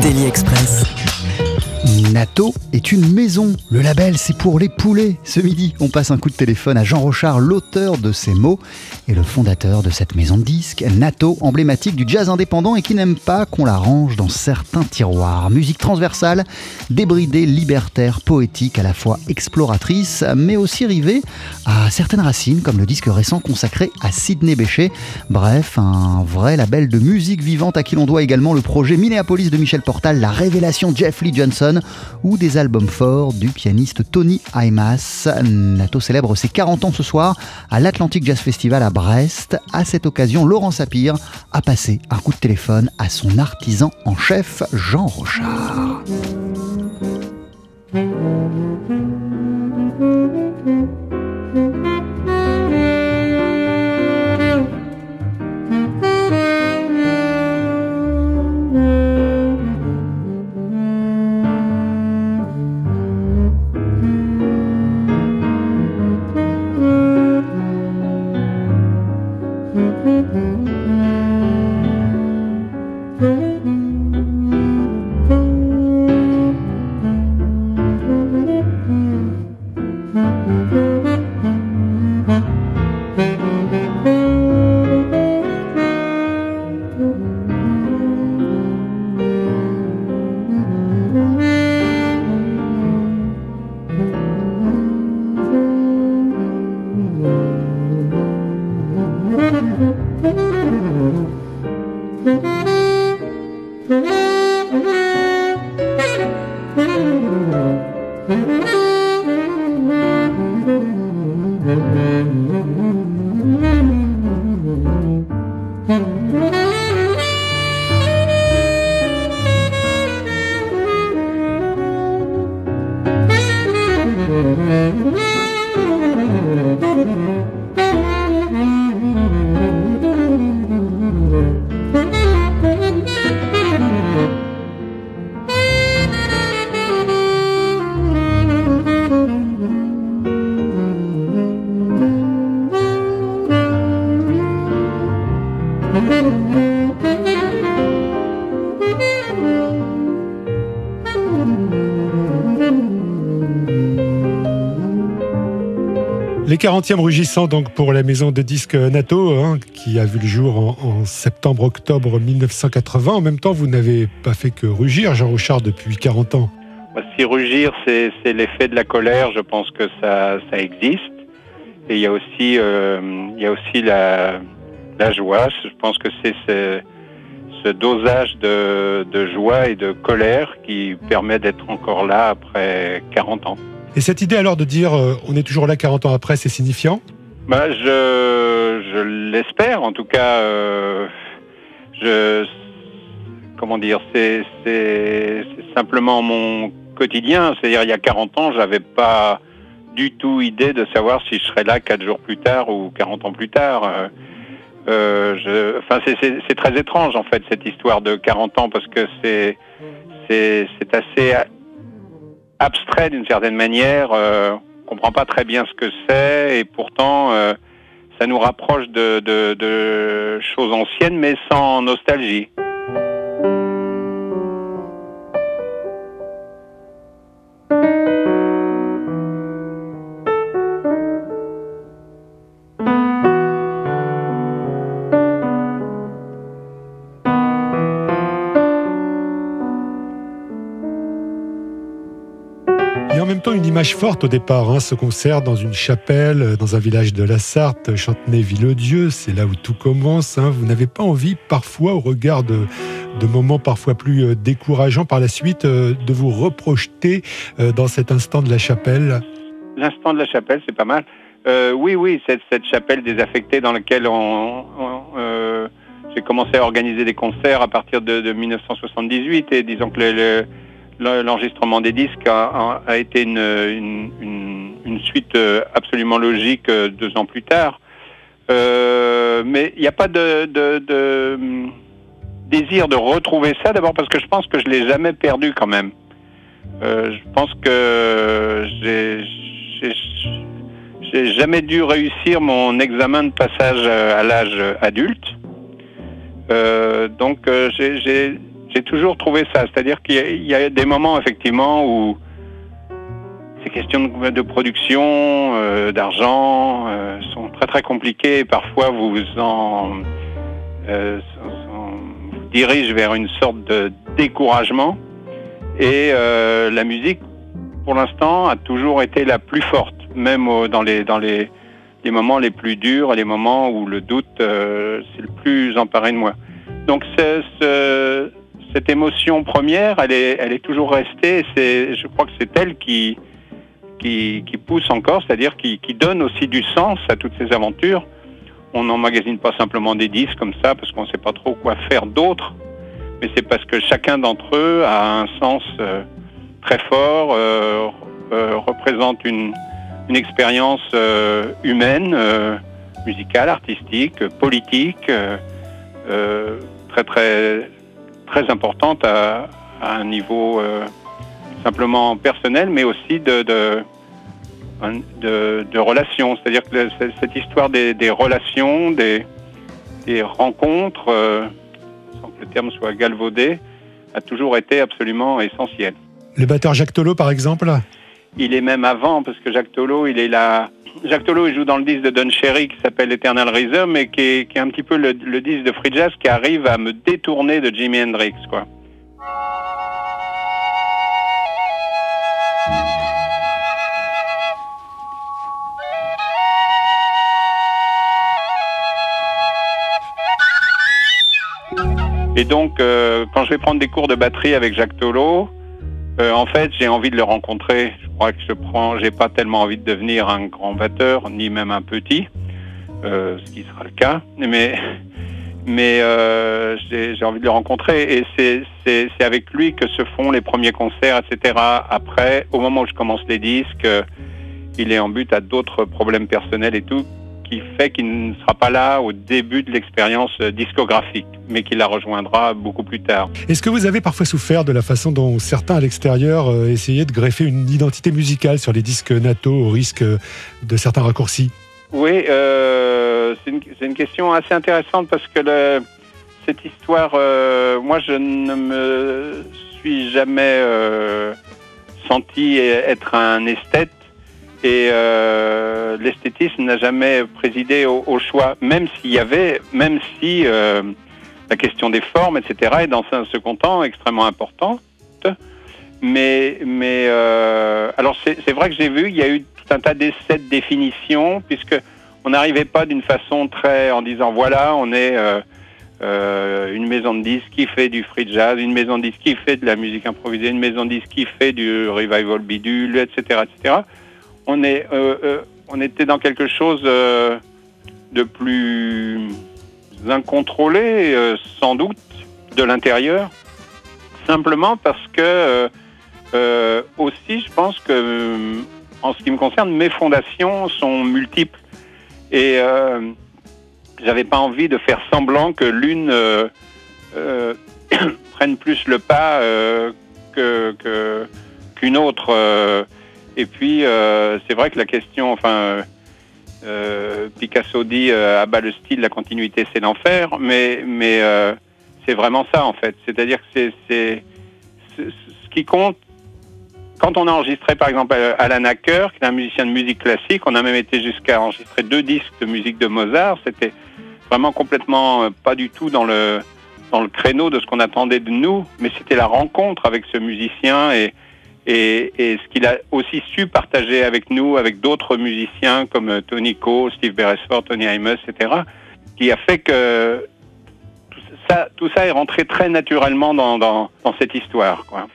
Daily Express. Nato est une maison. Le label, c'est pour les poulets. Ce midi, on passe un coup de téléphone à Jean Rochard, l'auteur de ces mots et le fondateur de cette maison de disques. Nato, emblématique du jazz indépendant et qui n'aime pas qu'on la range dans certains tiroirs. Musique transversale, débridée, libertaire, poétique, à la fois exploratrice, mais aussi rivée à certaines racines, comme le disque récent consacré à Sidney Bechet. Bref, un vrai label de musique vivante à qui l'on doit également le projet Minneapolis de Michel Portal, la révélation Jeff Lee Johnson ou des albums forts du pianiste Tony Aimas. Nato célèbre ses 40 ans ce soir à l'Atlantic Jazz Festival à Brest. À cette occasion, Laurent Sapir a passé un coup de téléphone à son artisan en chef, Jean Rochard. 40e rugissants donc pour la maison de disques NATO, hein, qui a vu le jour en, septembre-octobre 1980. En même temps, vous n'avez pas fait que rugir, Jean Rouchard, depuis 40 ans. Si rugir, c'est l'effet de la colère, je pense que ça, existe. Et il y a aussi, euh, il y a aussi la, joie. Je pense que c'est ce, dosage de joie et de colère qui permet d'être encore là après 40 ans. Et cette idée alors de dire euh, on est toujours là 40 ans après, c'est signifiant? Bah, Je, je l'espère. En tout cas, euh, je, comment dire, c'est simplement mon quotidien. C'est-à-dire, il y a 40 ans, j'avais pas du tout idée de savoir si je serais là 4 jours plus tard ou 40 ans plus tard. Euh, enfin, c'est très étrange en fait cette histoire de 40 ans parce que c'est c'est assez abstrait d'une certaine manière. Euh, on comprend pas très bien ce que c'est et pourtant euh, ça nous rapproche de, choses anciennes mais sans nostalgie. Une image forte au départ, hein, ce concert dans une chapelle, euh, dans un village de la Sarthe, Chantenay-Villedieu, c'est là où tout commence. Hein. Vous n'avez pas envie, parfois, au regard de, moments parfois plus euh, décourageants par la suite, euh, de vous reprojeter dans cet instant de la chapelle? L'instant de la chapelle, c'est pas mal. oui, oui, cette, chapelle désaffectée dans laquelle j'ai commencé à organiser des concerts à partir de, 1978 et disons que l'enregistrement des disques a, été une, suite euh, absolument logique euh, deux ans plus tard. Euh, mais il n'y a pas de, désir de retrouver ça, d'abord parce que je pense que je l'ai jamais perdu quand même. je pense que j'ai j'ai jamais dû réussir mon examen de passage à l'âge adulte. Donc euh, j'ai toujours trouvé ça, c'est-à-dire qu'il y, a des moments effectivement où ces questions de, production, euh, d'argent sont très très compliquées. Parfois vous vous en vous dirige vers une sorte de découragement. Et la musique, pour l'instant, a toujours été la plus forte, même dans les dans les les moments les plus durs, les moments où le doute euh, c'est le plus emparé de moi. Donc ce, cette émotion première, elle est, elle est toujours restée. C'est, je crois que c'est elle qui, qui, qui pousse encore, c'est-à-dire qui, qui, donne aussi du sens à toutes ces aventures. On n'emmagasine pas simplement des disques comme ça parce qu'on ne sait pas trop quoi faire d'autre, mais c'est parce que chacun d'entre eux a un sens euh, très fort, euh, représente une, une expérience euh, humaine, euh, musicale, artistique, politique, euh, très très très importante à, un niveau simplement personnel, mais aussi de, de, de, relations. C'est-à-dire que cette histoire des, des relations, des, des rencontres, sans que le terme soit galvaudé, a toujours été absolument essentielle. Le batteur Jacques Tolo, par exemple? Il est même avant, parce que Jacques Tolo, il est là. Jacques Tolo, joue dans le disque de Don Cherry qui s'appelle Eternal Rhythm et qui est, qui est un petit peu le, disque de free jazz qui arrive à me détourner de Jimi Hendrix, quoi. Et donc, euh, quand je vais prendre des cours de batterie avec Jacques Tolo, euh, en fait, j'ai envie de le rencontrer. Je crois que je prends, j'ai pas tellement envie de devenir un grand batteur, ni même un petit, euh, ce qui sera le cas. Mais, mais euh, j'ai envie de le rencontrer et c'est avec lui que se font les premiers concerts, etc. Après, au moment où je commence les disques, il est en but à d'autres problèmes personnels et tout qui fait qu'il ne sera pas là au début de l'expérience discographique, mais qu'il la rejoindra beaucoup plus tard. Est-ce que vous avez parfois souffert de la façon dont certains à l'extérieur euh, essayaient de greffer une identité musicale sur les disques NATO au risque de certains raccourcis? Oui, euh, c'est une, question assez intéressante parce que cette histoire, euh, moi je ne me suis jamais senti être un esthète et euh, l'esthétisme n'a jamais présidé au, choix, même s'il y avait, même si euh, la question des formes, etc., est dans un second temps extrêmement importante. Mais, mais euh, alors c'est vrai que j'ai vu, il y a eu tout un tas d'essais de définition, puisque on n'arrivait pas d'une façon très en disant voilà, on est une maison de disques qui fait du free jazz, une maison de disques qui fait de la musique improvisée, une maison de disques qui fait du revival bidule, etc., etc euh, euh, on était dans quelque chose euh, de plus incontrôlé, sans doute, de l'intérieur, simplement parce que aussi, je pense que, en ce qui me concerne, mes fondations sont multiples et j'avais pas envie de faire semblant que l'une prenne plus le pas que qu'une autre. Et puis, euh, c'est vrai que la question, enfin, euh, Picasso dit euh, bas le style, la continuité, c'est l'enfer, mais, mais c'est vraiment ça, en fait. C'est-à-dire que c'est ce qui compte. Quand on a enregistré, par exemple, Alan Acker, qui est un musicien de musique classique, on a même été jusqu'à enregistrer deux disques de musique de Mozart. C'était vraiment complètement pas du tout dans le, dans le créneau de ce qu'on attendait de nous, mais c'était la rencontre avec ce musicien et, et, ce qu'il a aussi su partager avec nous, avec d'autres musiciens comme Tony Coe, Steve Beresford, Tony Imus, etc., qui a fait que tout ça, est rentré très naturellement dans cette histoire. Quoi.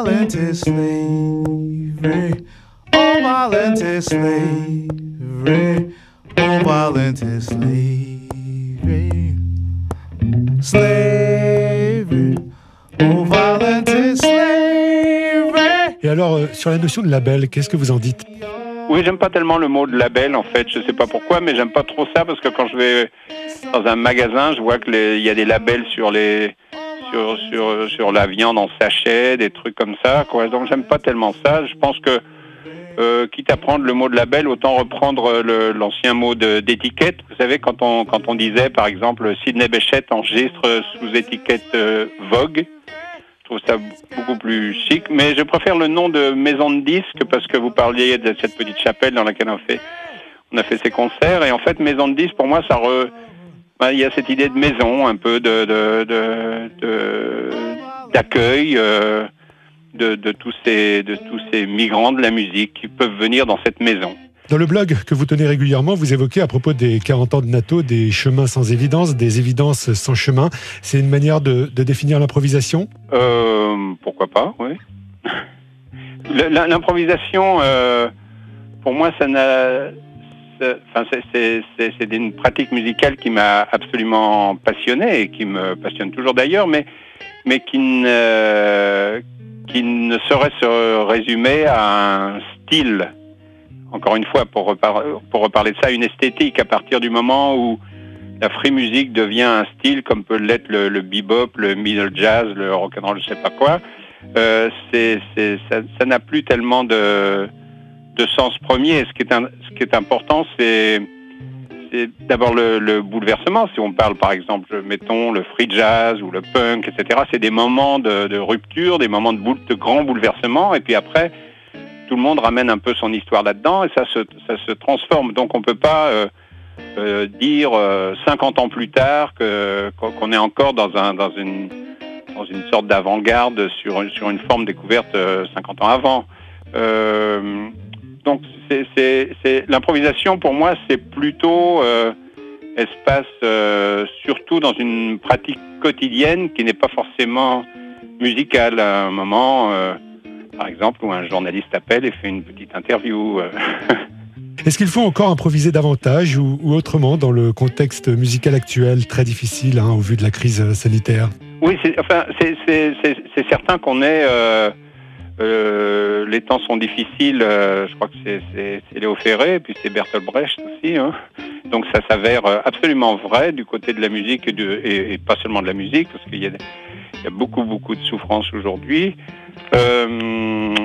All violent is slavery. All violent is slavery. All violent is slavery. Slavery. All violent is slavery. Et alors, euh, sur la notion de label, qu'est-ce que vous en dites? Oui, j'aime pas tellement le mot de label en fait. Je sais pas pourquoi, mais j'aime pas trop ça parce que quand je vais dans un magasin, je vois que il y a des labels sur les sur sur sur la viande en sachet, des trucs comme ça. Quoi. Donc j'aime pas tellement ça. Je pense que euh, quitte à prendre le mot de label, autant reprendre le- l'ancien mot d'étiquette. Vous savez, quand on quand on disait par exemple Sidney Bechet enregistre sous étiquette euh, Vogue. Je trouve ça beaucoup plus chic, mais je préfère le nom de maison de disques parce que vous parliez de cette petite chapelle dans laquelle on fait, on a fait ses concerts et en fait maison de disques pour moi ça re, il y a cette idée de maison un peu de de de- de- d'accueil euh, de, de tous ces de tous ces migrants de la musique qui peuvent venir dans cette maison. Dans le blog que vous tenez régulièrement, vous évoquez à propos des 40 ans de NATO des chemins sans évidence, des évidences sans chemin. C'est une manière de, de définir l'improvisation? Euh, pourquoi pas, oui. L'improvisation, euh, pour moi, ça n'a. C'est- une pratique musicale qui m'a absolument passionné et qui me passionne toujours d'ailleurs, mais qui ne qui saurait se résumer à un style. Encore une fois, pour, repar- pour reparler de ça, une esthétique à partir du moment où la free music devient un style comme peut l'être le, bebop, le middle jazz, le rock'n'roll, je sais pas quoi. Euh, ça n'a plus tellement de, de sens premier. Ce qui est, ce qui est important, c'est, d'abord le, le bouleversement. Si on parle, par exemple, mettons le free jazz ou le punk, etc., c'est des moments de, rupture, des moments de, boule, de grand bouleversement. Et puis après, tout le monde ramène un peu son histoire là-dedans et ça se, ça se transforme. Donc on peut pas euh, euh, dire euh, 50 ans plus tard qu'on est encore dans un dans une dans une sorte d'avant-garde sur sur une forme découverte euh, 50 ans avant. Euh, donc c'est l'improvisation pour moi c'est plutôt euh, espace euh, surtout dans une pratique quotidienne qui n'est pas forcément musicale à un moment euh, par exemple où un journaliste appelle et fait une petite interview. euh. Est-ce qu'il faut encore improviser davantage ou, ou autrement dans le contexte musical actuel très difficile hein, au vu de la crise euh, sanitaire? Oui, c'est, enfin, certain qu'on est. euh, les temps sont difficiles. euh, je crois que c'est, Léo Ferré, puis c'est Bertolt Brecht aussi. hein. Donc ça s'avère euh, absolument vrai du côté de la musique et, pas seulement de la musique, parce qu'il y a, beaucoup, beaucoup de souffrance aujourd'hui.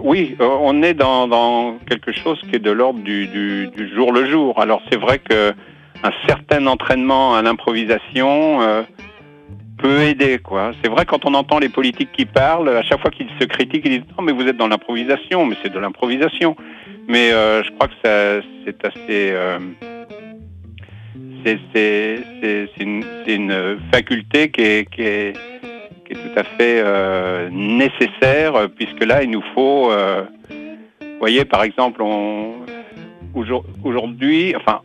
Oui, on est dans, quelque chose qui est de l'ordre du, jour le jour. Alors c'est vrai que un certain entraînement à l'improvisation peut aider. quoi. C'est vrai quand on entend les politiques qui parlent, à chaque fois qu'ils se critiquent, ils disent non mais vous êtes dans l'improvisation, mais c'est de l'improvisation. Mais euh, je crois que ça, c'est assez, euh, c'est, une, une faculté qui est, qui est, qui est tout à fait euh, nécessaire, puisque là il nous faut, euh, vous voyez par exemple, on, aujourd- aujourd'hui, enfin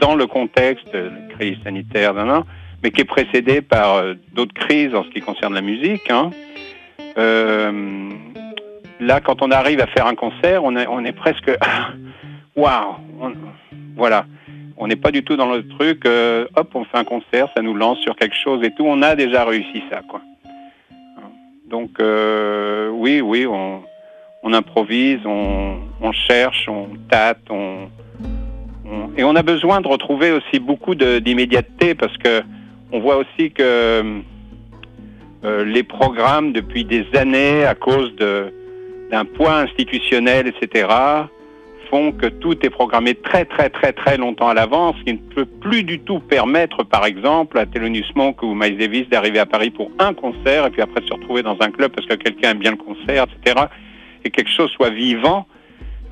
dans le contexte de la crise sanitaire, nan, mais qui est précédé par euh, d'autres crises en ce qui concerne la musique. hein. Euh, là, quand on arrive à faire un concert, on est, presque waouh, voilà. On n'est pas du tout dans le truc. euh, hop, on fait un concert, ça nous lance sur quelque chose et tout. On a déjà réussi ça, quoi. Donc oui, oui, on, improvise, on, on cherche, on tâte, on, et on a besoin de retrouver aussi beaucoup d'immédiateté parce que on voit aussi que euh, les programmes depuis des années, à cause d'un poids institutionnel, etc., font que tout est programmé très très très très longtemps à l'avance, ce qui ne peut plus du tout permettre, par exemple, à Thelonious Monk ou Miles Davis d'arriver à Paris pour un concert et puis après se retrouver dans un club parce que quelqu'un aime bien le concert, etc., et que quelque chose soit vivant.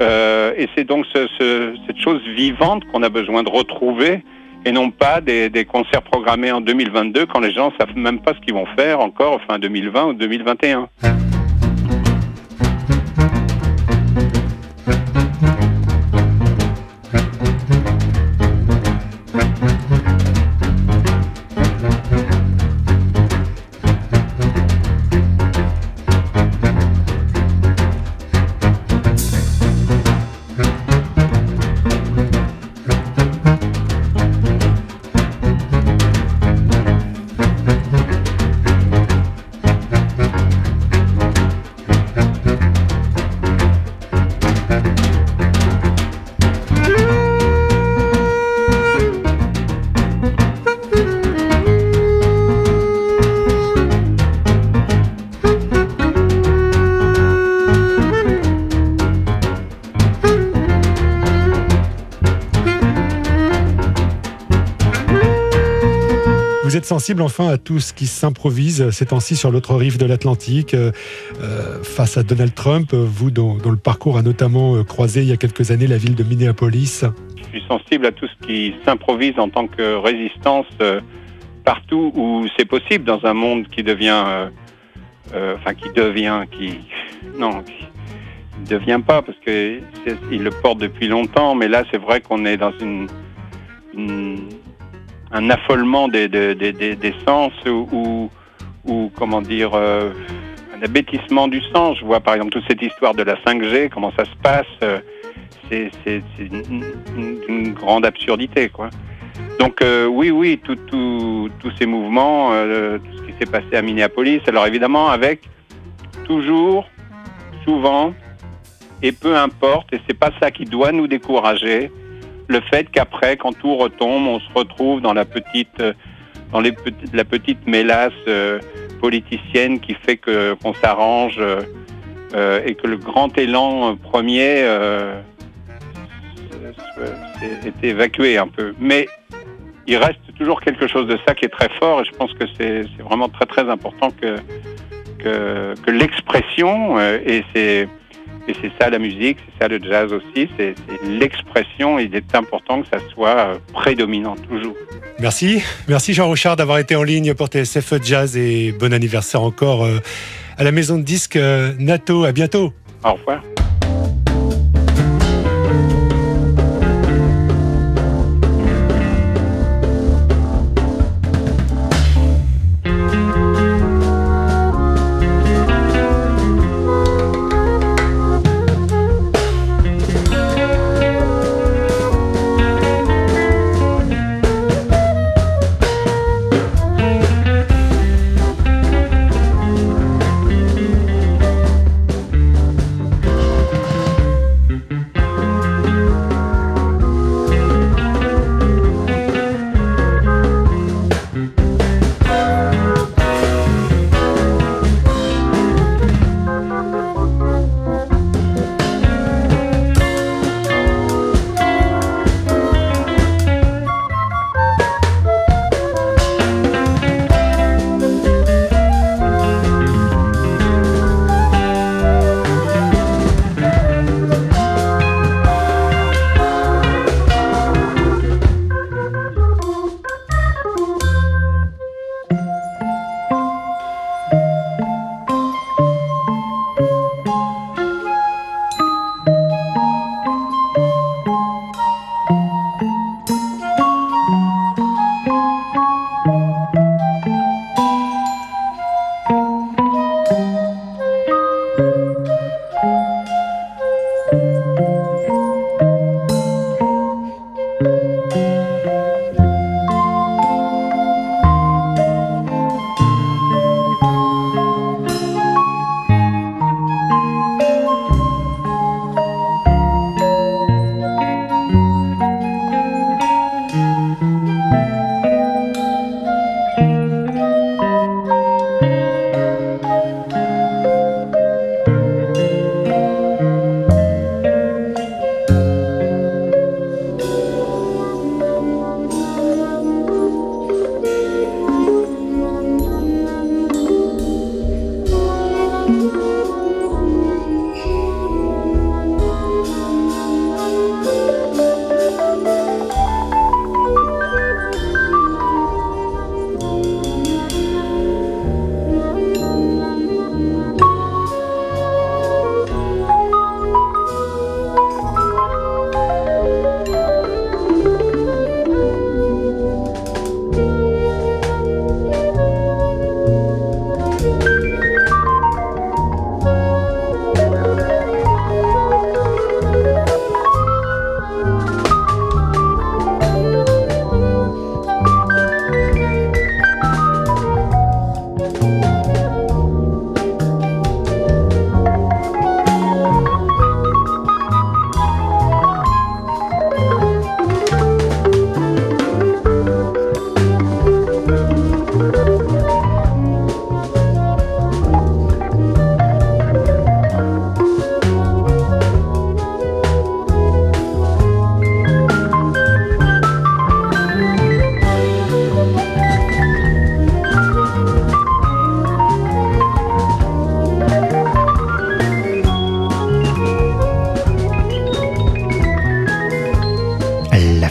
Euh, et c'est donc ce- ce- cette chose vivante qu'on a besoin de retrouver et non pas des, concerts programmés en 2022 quand les gens savent même pas ce qu'ils vont faire encore fin 2020 ou 2021. Sensible enfin à tout ce qui s'improvise ces temps-ci sur l'autre rive de l'Atlantique, euh, euh, face à Donald Trump, vous dont, le parcours a notamment euh, croisé il y a quelques années la ville de Minneapolis. Je suis sensible à tout ce qui s'improvise en tant que résistance partout où c'est possible dans un monde qui devient, enfin qui devient, qui non, qui ne devient pas parce que il le porte depuis longtemps, mais là c'est vrai qu'on est dans une- un affolement des, sens ou, comment dire euh, un abêtissement du sens. Je vois par exemple toute cette histoire de la 5G, comment ça se passe. euh, c'est une, grande absurdité, quoi. Donc euh, oui, oui, tout- tout- tous ces mouvements, tout ce qui s'est passé à Minneapolis, alors évidemment avec toujours, souvent, et peu importe, et c'est pas ça qui doit nous décourager, le fait qu'après, quand tout retombe, on se retrouve dans la petite, euh, dans la petite mélasse euh, politicienne qui fait que qu'on s'arrange euh, euh, et que le grand élan premier euh, est, évacué un peu. Mais il reste toujours quelque chose de ça qui est très fort et je pense que c'est vraiment très très important que, que, que l'expression, et c'est et c'est ça la musique, c'est ça le jazz aussi, c'est l'expression, il est important que ça soit euh, prédominant toujours. Merci, merci Jean Rochard d'avoir été en ligne pour TSF Jazz et bon anniversaire encore euh, à la maison de disques euh, NATO. À bientôt. Au revoir.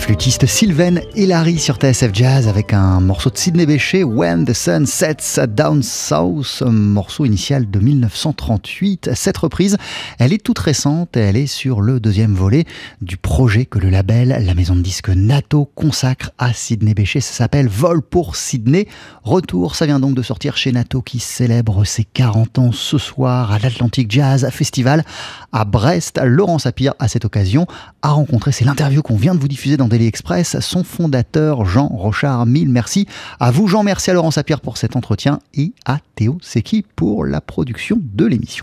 Flûtiste Sylvain Hillary sur TSF Jazz avec un morceau de Sidney Bechet, When the Sun Sets Down South, morceau initial de 1938. Cette reprise, elle est toute récente et elle est sur le deuxième volet du projet que le label, la maison de disques Nato, consacre à Sidney Bechet. Ça s'appelle Vol pour Sydney. Retour, ça vient donc de sortir chez Nato qui célèbre ses 40 ans ce soir à l'Atlantic Jazz Festival à Brest. Laurent Sapir, à cette occasion, a rencontré, c'est l'interview qu'on vient de vous diffuser dans Daily Express, son fondateur Jean Rochard. Mille merci à vous Jean, merci à Laurent Sapir pour cet entretien et à Théo Seki pour la production de l'émission.